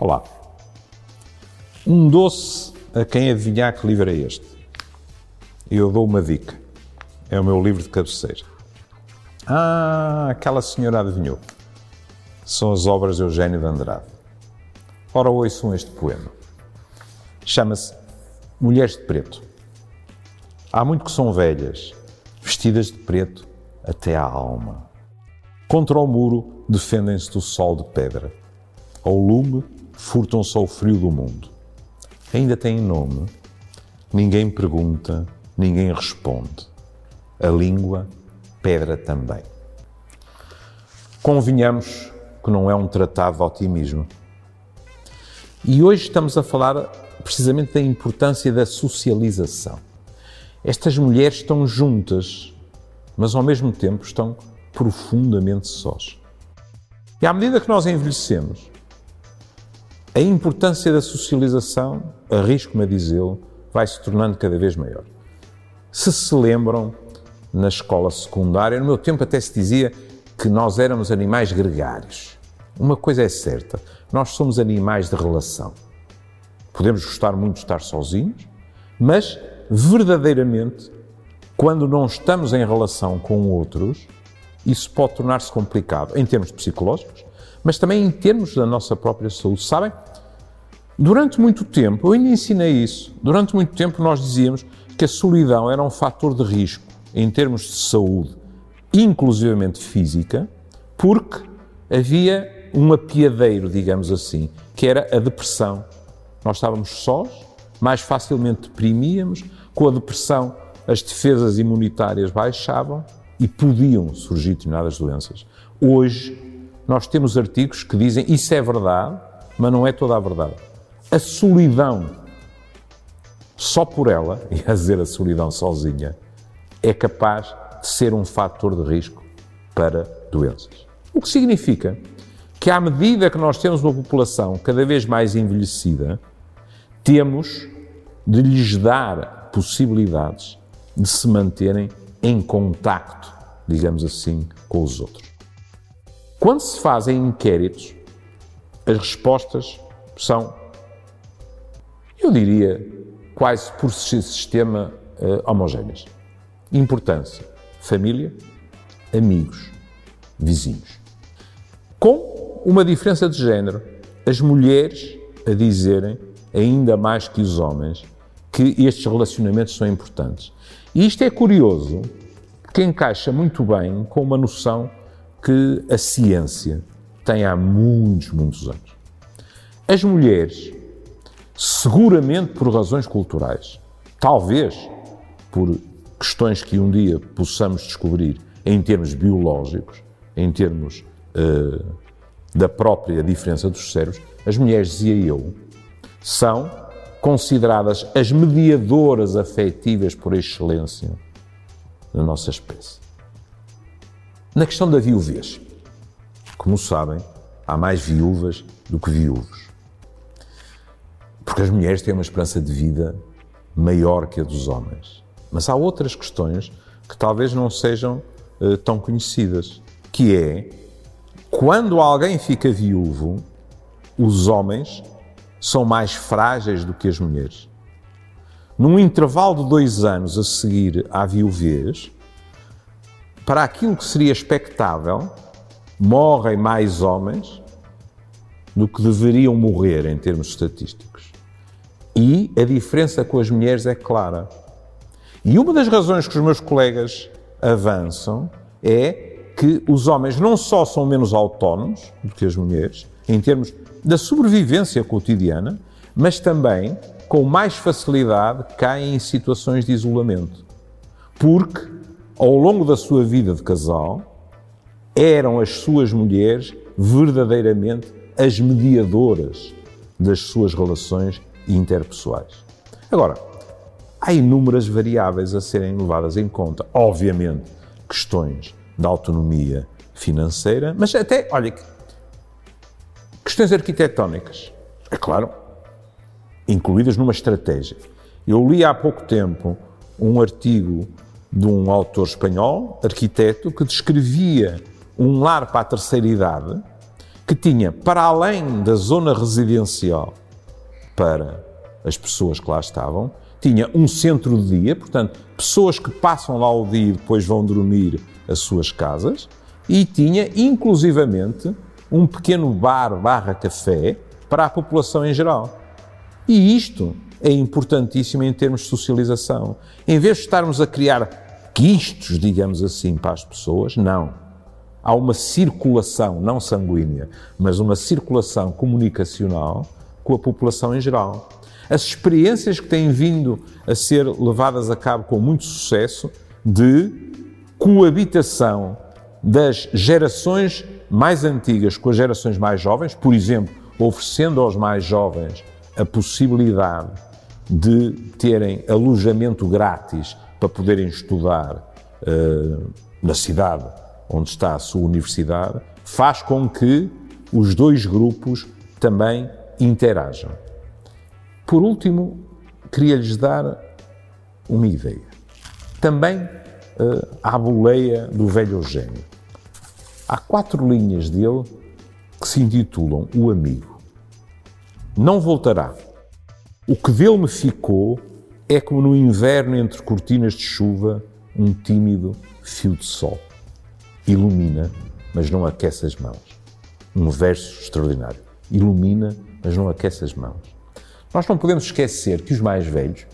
Olá. Um doce a quem adivinhar que livro é este. Eu dou uma dica. É o meu livro de cabeceira. Ah, aquela senhora adivinhou. São as obras de Eugênio de Andrade. Ora, ouçam este poema. Chama-se Mulheres de Preto. Há muito que são velhas, vestidas de preto até à alma. Contra o muro defendem-se do sol de pedra. Ao lume furtam-se ao frio do mundo. Ainda têm nome. Ninguém pergunta, ninguém responde. A língua, pedra também. Convenhamos que não é um tratado de otimismo. E hoje estamos a falar precisamente da importância da socialização. Estas mulheres estão juntas, mas ao mesmo tempo estão profundamente sós. E à medida que nós envelhecemos, a importância da socialização, arrisco-me a dizê-lo, vai se tornando cada vez maior. Se se lembram, na escola secundária, no meu tempo até se dizia que nós éramos animais gregários. Uma coisa é certa, nós somos animais de relação. Podemos gostar muito de estar sozinhos, mas verdadeiramente, quando não estamos em relação com outros, isso pode tornar-se complicado em termos psicológicos, mas também em termos da nossa própria saúde. Sabem? Durante muito tempo, eu ainda ensinei isso, durante muito tempo nós dizíamos que a solidão era um fator de risco em termos de saúde, inclusivamente física, porque havia um apiadeiro, digamos assim, que era a depressão. Nós estávamos sós, mais facilmente deprimíamos, com a depressão as defesas imunitárias baixavam e podiam surgir determinadas doenças. Hoje, nós temos artigos que dizem isso é verdade, mas não é toda a verdade. A solidão, só por ela, e a dizer a solidão sozinha, é capaz de ser um fator de risco para doenças. O que significa que, à medida que nós temos uma população cada vez mais envelhecida, temos de lhes dar possibilidades de se manterem em contacto, digamos assim, com os outros. Quando se fazem inquéritos, as respostas são eu diria, quase por sistema uh, homogéneas. Importância: família, amigos, vizinhos. Com uma diferença de género, as mulheres a dizerem, ainda mais que os homens, que estes relacionamentos são importantes. E isto é curioso, porque encaixa muito bem com uma noção que a ciência tem há muitos, muitos anos. As mulheres seguramente por razões culturais, talvez por questões que um dia possamos descobrir em termos biológicos, em termos uh, da própria diferença dos cérebros, as mulheres, dizia eu, são consideradas as mediadoras afetivas por excelência da nossa espécie. Na questão da viuvez, como sabem, há mais viúvas do que viúvos. Porque as mulheres têm uma esperança de vida maior que a dos homens. Mas há outras questões que talvez não sejam uh, tão conhecidas, que é quando alguém fica viúvo, os homens são mais frágeis do que as mulheres. Num intervalo de dois anos a seguir à viuvez, para aquilo que seria expectável, morrem mais homens do que deveriam morrer em termos estatísticos. E a diferença com as mulheres é clara. E uma das razões que os meus colegas avançam é que os homens não só são menos autónomos do que as mulheres, em termos da sobrevivência cotidiana, mas também, com mais facilidade, caem em situações de isolamento. Porque, ao longo da sua vida de casal, eram as suas mulheres verdadeiramente as mediadoras das suas relações interpessoais. Agora, há inúmeras variáveis a serem levadas em conta. Obviamente, questões da autonomia financeira, mas até, olha, questões arquitetónicas, é claro, incluídas numa estratégia. Eu li há pouco tempo um artigo de um autor espanhol, arquiteto, que descrevia um lar para a terceira idade que tinha, para além da zona residencial para as pessoas que lá estavam, tinha um centro de dia, portanto, pessoas que passam lá o dia e depois vão dormir às suas casas, e tinha, inclusivamente, um pequeno bar barra café para a população em geral. E isto é importantíssimo em termos de socialização. Em vez de estarmos a criar quistos, digamos assim, para as pessoas, não. Há uma circulação, não sanguínea, mas uma circulação comunicacional com a população em geral. As experiências que têm vindo a ser levadas a cabo com muito sucesso de coabitação das gerações mais antigas com as gerações mais jovens, por exemplo, oferecendo aos mais jovens a possibilidade de terem alojamento grátis para poderem estudar uh, na cidade onde está a sua universidade, faz com que os dois grupos também interajam. Por último, queria-lhes dar uma ideia. Também uh, à boleia do velho Eugênio. Há quatro linhas dele que se intitulam O Amigo. Não voltará. O que dele me ficou é como no inverno entre cortinas de chuva, um tímido fio de sol. Ilumina, mas não aquece as mãos. Um verso extraordinário. Ilumina, mas não aquece as mãos. Nós não podemos esquecer que os mais velhos,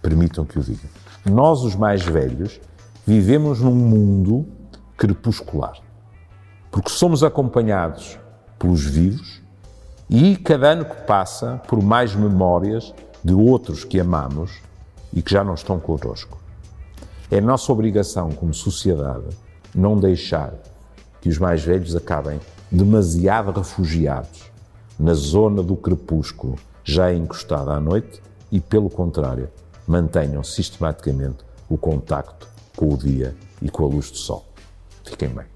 permitam que o diga, nós, os mais velhos, vivemos num mundo crepuscular porque somos acompanhados pelos vivos e cada ano que passa por mais memórias de outros que amamos e que já não estão connosco. É nossa obrigação como sociedade não deixar que os mais velhos acabem demasiado refugiados na zona do crepúsculo, já encostada à noite, e, pelo contrário, mantenham sistematicamente o contacto com o dia e com a luz do sol. Fiquem bem.